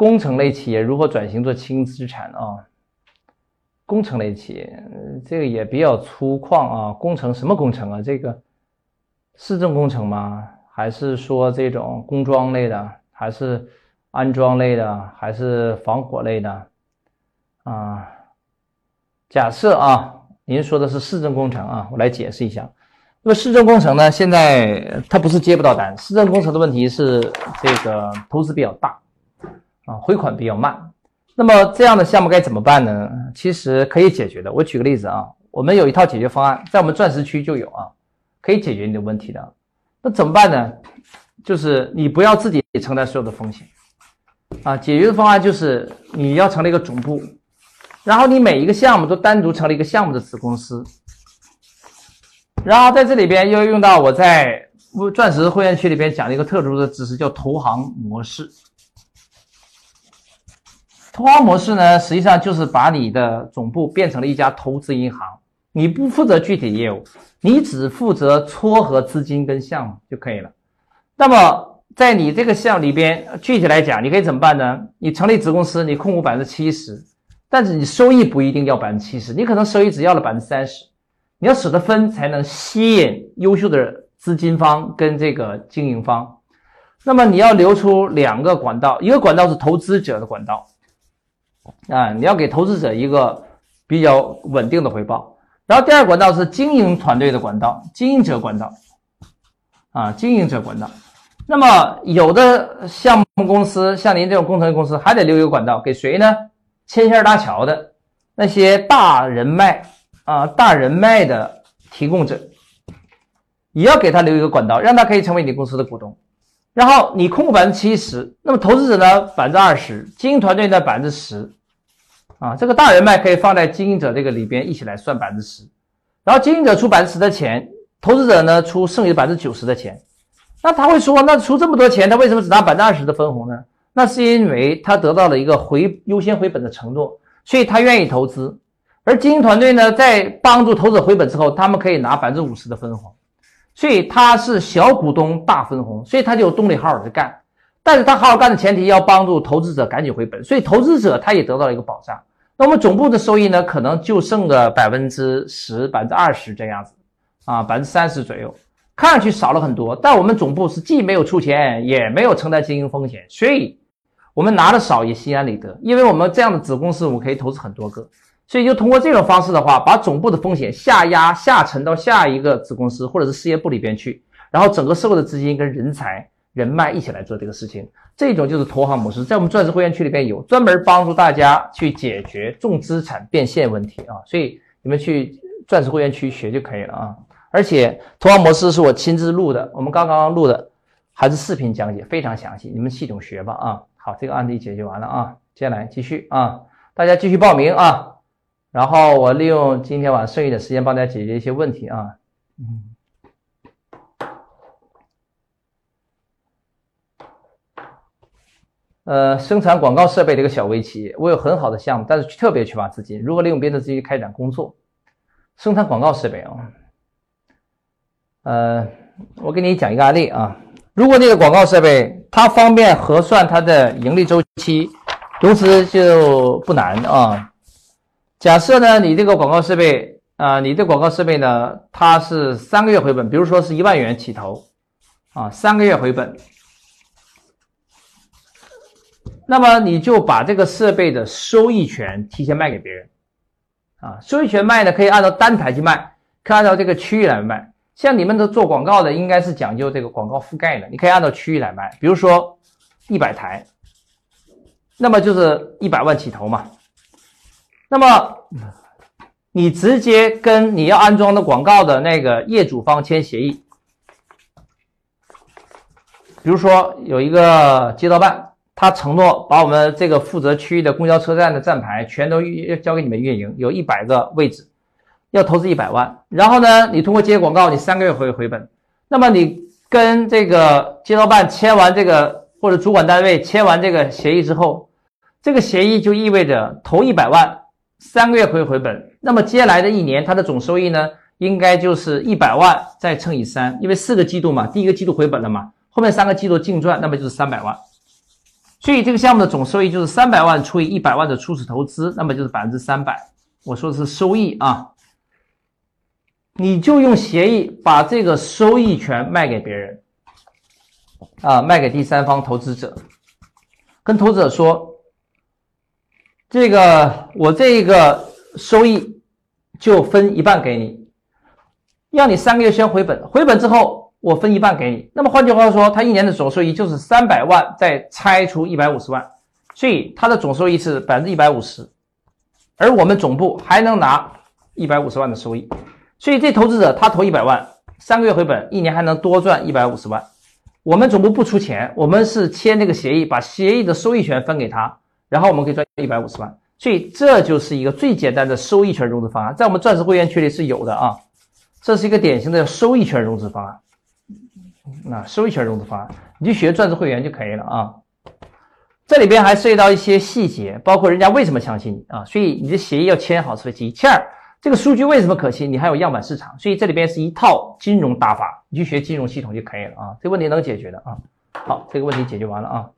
工程类企业如何转型做轻资产啊？工程类企业，这个也比较粗犷啊。工程什么工程啊？这个市政工程吗？还是说这种工装类的？还是安装类的？还是防火类的？啊？假设啊，您说的是市政工程啊，我来解释一下。那么市政工程呢，现在它不是接不到单，市政工程的问题是这个投资比较大。啊，回款比较慢，那么这样的项目该怎么办呢？其实可以解决的。我举个例子啊，我们有一套解决方案，在我们钻石区就有啊，可以解决你的问题的。那怎么办呢？就是你不要自己承担所有的风险啊。解决的方案就是你要成立一个总部，然后你每一个项目都单独成立一个项目的子公司，然后在这里边又用到我在钻石会员区里边讲的一个特殊的知识，叫投行模式。投行模式呢，实际上就是把你的总部变成了一家投资银行，你不负责具体业务，你只负责撮合资金跟项目就可以了。那么在你这个项里边，具体来讲，你可以怎么办呢？你成立子公司，你控股百分之七十，但是你收益不一定要百分之七十，你可能收益只要了百分之三十，你要舍得分，才能吸引优秀的资金方跟这个经营方。那么你要留出两个管道，一个管道是投资者的管道。啊，你要给投资者一个比较稳定的回报。然后第二管道是经营团队的管道，经营者管道。啊，经营者管道。那么有的项目公司，像您这种工程公司，还得留一个管道给谁呢？牵线搭桥的那些大人脉啊，大人脉的提供者，也要给他留一个管道，让他可以成为你公司的股东。然后你控股百分之七十，那么投资者呢百分之二十，经营团队呢百分之十，啊，这个大人脉可以放在经营者这个里边一起来算百分之十，然后经营者出百分之十的钱，投资者呢出剩余百分之九十的钱，那他会说，那出这么多钱，他为什么只拿百分之二十的分红呢？那是因为他得到了一个回优先回本的承诺，所以他愿意投资，而经营团队呢在帮助投资者回本之后，他们可以拿百分之五十的分红。所以他是小股东大分红，所以他就有动力好好的干。但是他好好干的前提要帮助投资者赶紧回本，所以投资者他也得到了一个保障。那我们总部的收益呢，可能就剩个百分之十、百分之二十这样子，啊，百分之三十左右，看上去少了很多。但我们总部是既没有出钱，也没有承担经营风险，所以我们拿的少也心安理得，因为我们这样的子公司我们可以投资很多个。所以就通过这种方式的话，把总部的风险下压下沉到下一个子公司或者是事业部里边去，然后整个社会的资金跟人才人脉一起来做这个事情，这种就是投行模式，在我们钻石会员区里边有专门帮助大家去解决重资产变现问题啊，所以你们去钻石会员区学就可以了啊。而且投行模式是我亲自录的，我们刚刚录的还是视频讲解，非常详细，你们系统学吧啊。好，这个案例解决完了啊，接下来继续啊，大家继续报名啊。然后我利用今天晚上剩余的时间帮大家解决一些问题啊，嗯，呃，生产广告设备的一个小微企业，我有很好的项目，但是特别缺乏资金，如何利用别的资金开展工作？生产广告设备啊，呃，我给你讲一个案例啊，如果那个广告设备它方便核算它的盈利周期，融资就不难啊。假设呢，你这个广告设备啊，你的广告设备呢，它是三个月回本，比如说是一万元起投，啊，三个月回本，那么你就把这个设备的收益权提前卖给别人，啊，收益权卖呢，可以按照单台去卖，可以按照这个区域来卖。像你们的做广告的，应该是讲究这个广告覆盖的，你可以按照区域来卖，比如说一百台，那么就是一百万起投嘛。那么，你直接跟你要安装的广告的那个业主方签协议，比如说有一个街道办，他承诺把我们这个负责区域的公交车站的站牌全都交给你们运营，有一百个位置，要投资一百万。然后呢，你通过接广告，你三个月回回本。那么你跟这个街道办签完这个，或者主管单位签完这个协议之后，这个协议就意味着投一百万。三个月可以回本，那么接下来的一年，它的总收益呢，应该就是一百万再乘以三，因为四个季度嘛，第一个季度回本了嘛，后面三个季度净赚，那么就是三百万。所以这个项目的总收益就是三百万除以一百万的初始投资，那么就是百分之三百。我说的是收益啊，你就用协议把这个收益权卖给别人，啊，卖给第三方投资者，跟投资者说，这个我这个收益就分一半给你，要你三个月先回本，回本之后。我分一半给你，那么换句话说，他一年的总收益就是三百万，再拆除一百五十万，所以他的总收益是百分之一百五十，而我们总部还能拿一百五十万的收益，所以这投资者他投一百万，三个月回本，一年还能多赚一百五十万。我们总部不出钱，我们是签这个协议，把协议的收益权分给他，然后我们可以赚一百五十万。所以这就是一个最简单的收益权融资方案，在我们钻石会员区里是有的啊，这是一个典型的收益权融资方案。那收益权融资方案，你就学钻石会员就可以了啊。这里边还涉及到一些细节，包括人家为什么相信你啊，所以你的协议要签好是其其二，这个数据为什么可信？你还有样板市场，所以这里边是一套金融打法，你去学金融系统就可以了啊。这问题能解决的啊。好，这个问题解决完了啊。